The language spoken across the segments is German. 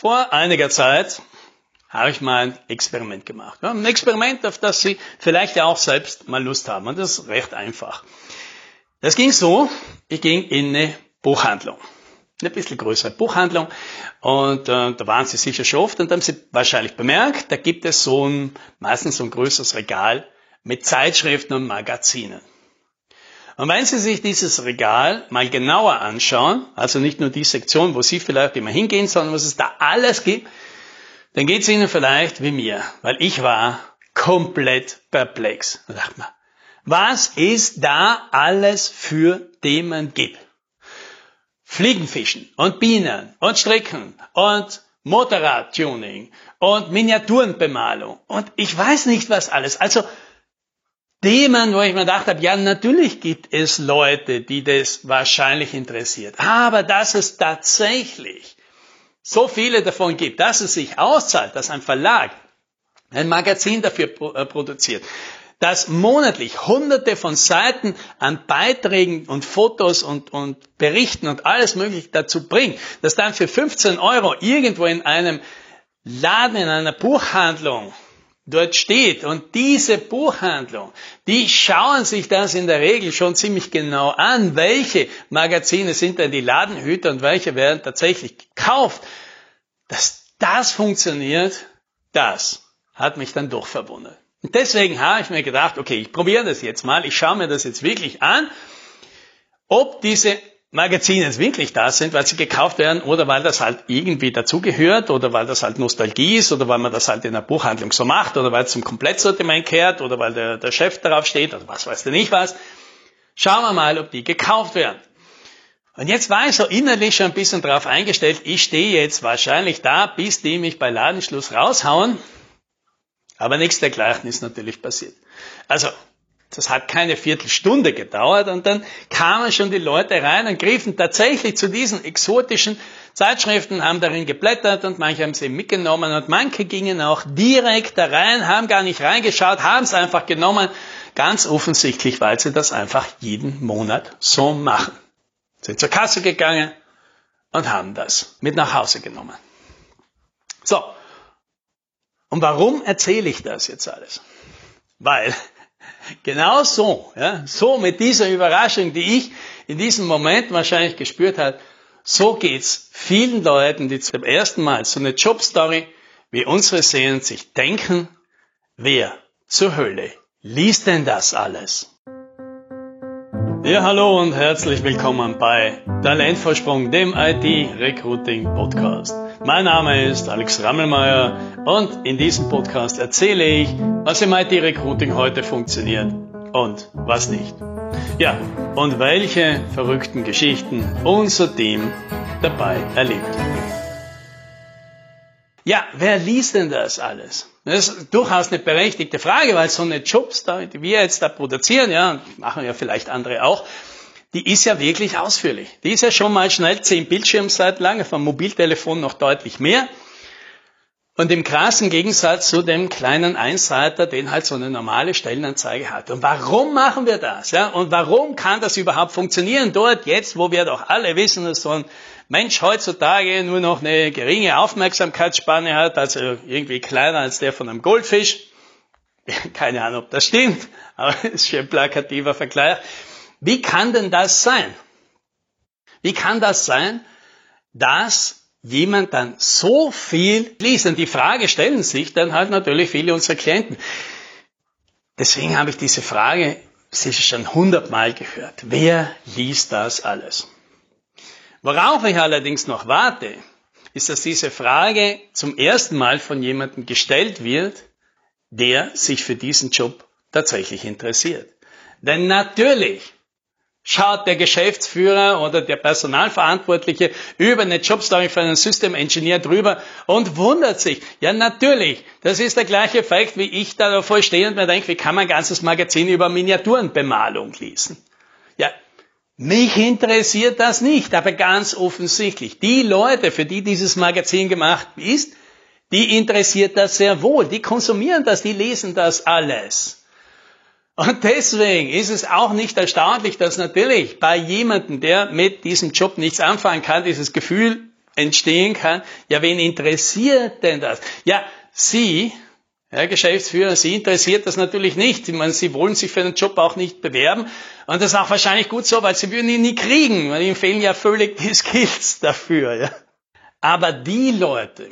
Vor einiger Zeit habe ich mal ein Experiment gemacht. ein Experiment, auf das Sie vielleicht ja auch selbst mal Lust haben. Und das ist recht einfach. Das ging so, ich ging in eine Buchhandlung. Eine bisschen größere Buchhandlung. Und äh, da waren Sie sicher schon oft und haben Sie wahrscheinlich bemerkt, da gibt es so ein, meistens so ein größeres Regal mit Zeitschriften und Magazinen. Und wenn Sie sich dieses Regal mal genauer anschauen, also nicht nur die Sektion, wo Sie vielleicht immer hingehen, sondern was es da alles gibt, dann geht es Ihnen vielleicht wie mir, weil ich war komplett perplex. Da dachte was ist da alles für Themen gibt? Fliegenfischen und Bienen und Stricken und Motorradtuning und Miniaturenbemalung und ich weiß nicht was alles. Also Themen, wo ich mir gedacht habe, ja, natürlich gibt es Leute, die das wahrscheinlich interessiert. Aber dass es tatsächlich so viele davon gibt, dass es sich auszahlt, dass ein Verlag ein Magazin dafür äh, produziert, das monatlich hunderte von Seiten an Beiträgen und Fotos und, und Berichten und alles mögliche dazu bringt, dass dann für 15 Euro irgendwo in einem Laden, in einer Buchhandlung dort steht. Und diese Buchhandlung, die schauen sich das in der Regel schon ziemlich genau an, welche Magazine sind denn die Ladenhüter und welche werden tatsächlich gekauft. Dass das funktioniert, das hat mich dann doch verwundert. Und deswegen habe ich mir gedacht, okay, ich probiere das jetzt mal, ich schaue mir das jetzt wirklich an, ob diese Magazine wirklich da sind, weil sie gekauft werden oder weil das halt irgendwie dazugehört oder weil das halt Nostalgie ist oder weil man das halt in der Buchhandlung so macht oder weil es zum Komplettsortiment kehrt oder weil der, der Chef darauf steht oder was weiß der nicht was. Schauen wir mal, ob die gekauft werden. Und jetzt war ich so innerlich schon ein bisschen darauf eingestellt, ich stehe jetzt wahrscheinlich da, bis die mich bei Ladenschluss raushauen. Aber nichts dergleichen ist natürlich passiert. Also, das hat keine Viertelstunde gedauert und dann kamen schon die Leute rein und griffen tatsächlich zu diesen exotischen Zeitschriften, haben darin geblättert und manche haben sie mitgenommen und manche gingen auch direkt da rein, haben gar nicht reingeschaut, haben es einfach genommen, ganz offensichtlich, weil sie das einfach jeden Monat so machen. Sind zur Kasse gegangen und haben das mit nach Hause genommen. So. Und warum erzähle ich das jetzt alles? Weil Genau so, ja, so mit dieser Überraschung, die ich in diesem Moment wahrscheinlich gespürt habe, so geht's vielen Leuten, die zum ersten Mal so eine Jobstory wie unsere sehen, sich denken, wer zur Hölle liest denn das alles? Ja, hallo und herzlich willkommen bei Talentvorsprung, dem IT-Recruiting-Podcast. Mein Name ist Alex Rammelmeier und in diesem Podcast erzähle ich, was im IT-Recruiting heute funktioniert und was nicht. Ja, und welche verrückten Geschichten unser Team dabei erlebt. Ja, wer liest denn das alles? Das ist durchaus eine berechtigte Frage, weil so eine Jobstory, die wir jetzt da produzieren, ja, machen ja vielleicht andere auch, die ist ja wirklich ausführlich. Die ist ja schon mal schnell zehn Bildschirmseiten lang, vom Mobiltelefon noch deutlich mehr. Und im krassen Gegensatz zu dem kleinen Einseiter, den halt so eine normale Stellenanzeige hat. Und warum machen wir das? Ja? Und warum kann das überhaupt funktionieren dort jetzt, wo wir doch alle wissen, dass so ein Mensch heutzutage nur noch eine geringe Aufmerksamkeitsspanne hat, also irgendwie kleiner als der von einem Goldfisch. Keine Ahnung, ob das stimmt, aber es ist schon ein plakativer Vergleich. Wie kann denn das sein? Wie kann das sein, dass jemand dann so viel liest? Und die Frage stellen sich dann halt natürlich viele unserer Klienten. Deswegen habe ich diese Frage sicher schon hundertmal gehört. Wer liest das alles? Worauf ich allerdings noch warte, ist, dass diese Frage zum ersten Mal von jemandem gestellt wird, der sich für diesen Job tatsächlich interessiert. Denn natürlich schaut der Geschäftsführer oder der Personalverantwortliche über eine Jobstory für einen System Engineer drüber und wundert sich. Ja, natürlich. Das ist der gleiche Effekt, wie ich da davor stehe und mir denke, wie kann man ein ganzes Magazin über Miniaturenbemalung lesen? Ja, mich interessiert das nicht, aber ganz offensichtlich. Die Leute, für die dieses Magazin gemacht ist, die interessiert das sehr wohl. Die konsumieren das, die lesen das alles. Und deswegen ist es auch nicht erstaunlich, dass natürlich bei jemandem, der mit diesem Job nichts anfangen kann, dieses Gefühl entstehen kann. Ja, wen interessiert denn das? Ja, Sie, Herr Geschäftsführer, Sie interessiert das natürlich nicht. Ich meine, Sie wollen sich für den Job auch nicht bewerben. Und das ist auch wahrscheinlich gut so, weil Sie würden ihn nie kriegen, weil Ihnen fehlen ja völlig die Skills dafür. Ja. Aber die Leute,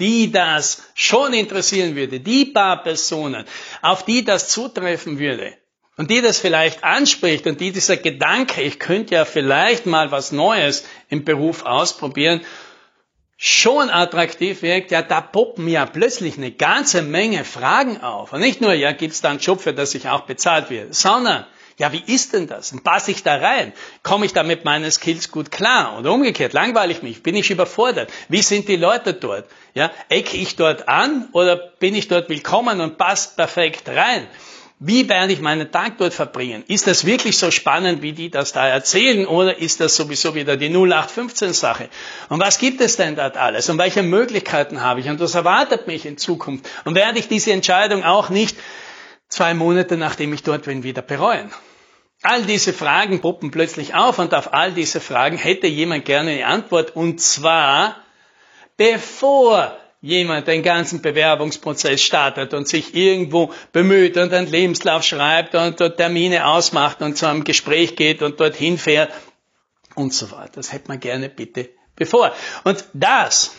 die das schon interessieren würde, die paar Personen, auf die das zutreffen würde, und die das vielleicht anspricht und die dieser Gedanke, ich könnte ja vielleicht mal was Neues im Beruf ausprobieren, schon attraktiv wirkt, ja, da poppen ja plötzlich eine ganze Menge Fragen auf. Und nicht nur, ja, gibt's da einen Job, für das ich auch bezahlt werde, sondern, ja, wie ist denn das? Und passe ich da rein? Komme ich da mit meinen Skills gut klar? Oder umgekehrt, langweile ich mich? Bin ich überfordert? Wie sind die Leute dort? Ja, ecke ich dort an oder bin ich dort willkommen und passt perfekt rein? Wie werde ich meinen Tag dort verbringen? Ist das wirklich so spannend, wie die das da erzählen, oder ist das sowieso wieder die 0815-Sache? Und was gibt es denn dort alles? Und welche Möglichkeiten habe ich? Und was erwartet mich in Zukunft? Und werde ich diese Entscheidung auch nicht zwei Monate nachdem ich dort bin wieder bereuen? All diese Fragen puppen plötzlich auf und auf all diese Fragen hätte jemand gerne eine Antwort und zwar bevor jemand den ganzen Bewerbungsprozess startet und sich irgendwo bemüht und einen Lebenslauf schreibt und dort Termine ausmacht und zu einem Gespräch geht und dorthin fährt und so weiter. Das hätte man gerne bitte bevor. Und das,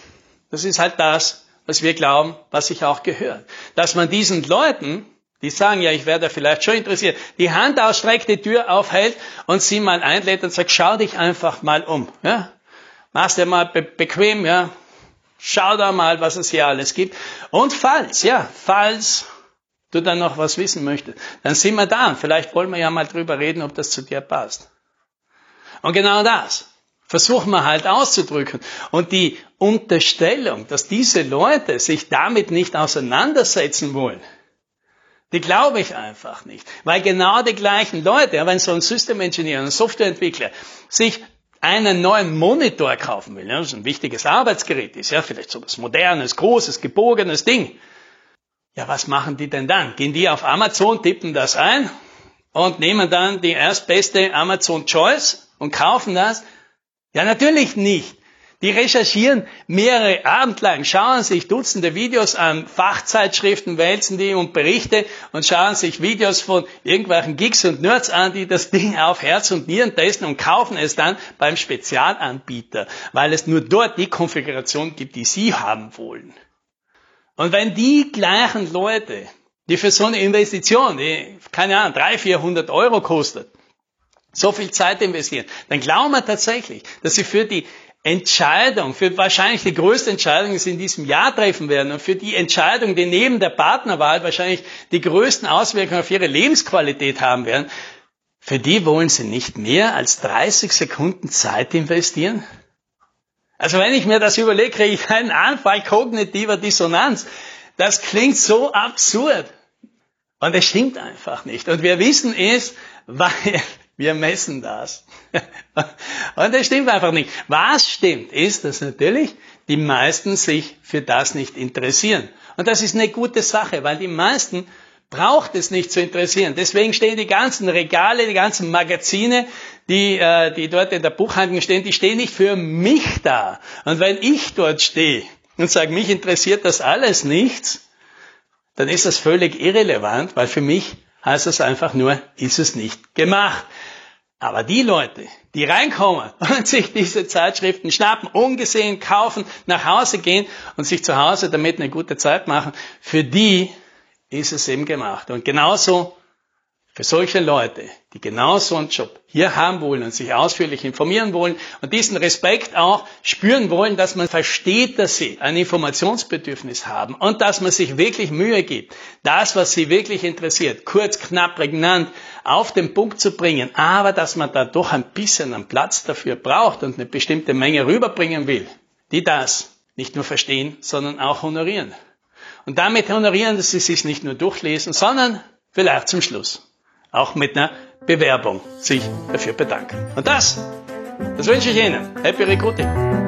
das ist halt das, was wir glauben, was sich auch gehört. Dass man diesen Leuten, die sagen, ja, ich werde vielleicht schon interessiert, die Hand ausstreckt, die Tür aufhält und sie mal einlädt und sagt, schau dich einfach mal um. Ja? Mach's dir mal be bequem, ja, Schau da mal, was es hier alles gibt. Und falls, ja, falls du dann noch was wissen möchtest, dann sind wir da. Vielleicht wollen wir ja mal drüber reden, ob das zu dir passt. Und genau das versuchen wir halt auszudrücken. Und die Unterstellung, dass diese Leute sich damit nicht auseinandersetzen wollen, die glaube ich einfach nicht. Weil genau die gleichen Leute, wenn so ein System Engineer, ein Softwareentwickler sich einen neuen Monitor kaufen will, das ein wichtiges Arbeitsgerät ist, ja, vielleicht so was modernes, großes, gebogenes Ding. Ja, was machen die denn dann? Gehen die auf Amazon, tippen das ein und nehmen dann die erstbeste Amazon Choice und kaufen das? Ja, natürlich nicht. Die recherchieren mehrere Abend lang, schauen sich Dutzende Videos an, Fachzeitschriften wälzen die und Berichte und schauen sich Videos von irgendwelchen Gigs und Nerds an, die das Ding auf Herz und Nieren testen und kaufen es dann beim Spezialanbieter, weil es nur dort die Konfiguration gibt, die sie haben wollen. Und wenn die gleichen Leute, die für so eine Investition, die, keine Ahnung, 300, 400 Euro kostet, so viel Zeit investieren, dann glauben wir tatsächlich, dass sie für die Entscheidung, für wahrscheinlich die größte Entscheidung, die Sie in diesem Jahr treffen werden und für die Entscheidung, die neben der Partnerwahl wahrscheinlich die größten Auswirkungen auf Ihre Lebensqualität haben werden, für die wollen Sie nicht mehr als 30 Sekunden Zeit investieren? Also wenn ich mir das überlege, kriege ich einen Anfall kognitiver Dissonanz. Das klingt so absurd. Und es stimmt einfach nicht. Und wir wissen es, weil wir messen das. Und das stimmt einfach nicht. Was stimmt, ist, dass natürlich die meisten sich für das nicht interessieren. Und das ist eine gute Sache, weil die meisten braucht es nicht zu interessieren. Deswegen stehen die ganzen Regale, die ganzen Magazine, die, äh, die dort in der Buchhandlung stehen, die stehen nicht für mich da. Und wenn ich dort stehe und sage, mich interessiert das alles nichts, dann ist das völlig irrelevant, weil für mich heißt das einfach nur, ist es nicht gemacht. Aber die Leute, die reinkommen und sich diese Zeitschriften schnappen, ungesehen kaufen, nach Hause gehen und sich zu Hause damit eine gute Zeit machen, für die ist es eben gemacht. Und genauso für solche Leute, die genau so einen Job hier haben wollen und sich ausführlich informieren wollen und diesen Respekt auch spüren wollen, dass man versteht, dass sie ein Informationsbedürfnis haben und dass man sich wirklich Mühe gibt, das, was sie wirklich interessiert, kurz, knapp, prägnant auf den Punkt zu bringen, aber dass man da doch ein bisschen einen Platz dafür braucht und eine bestimmte Menge rüberbringen will, die das nicht nur verstehen, sondern auch honorieren. Und damit honorieren, dass sie sich nicht nur durchlesen, sondern vielleicht zum Schluss auch mit einer Bewerbung sich dafür bedanken. Und das, das wünsche ich Ihnen. Happy Recruiting!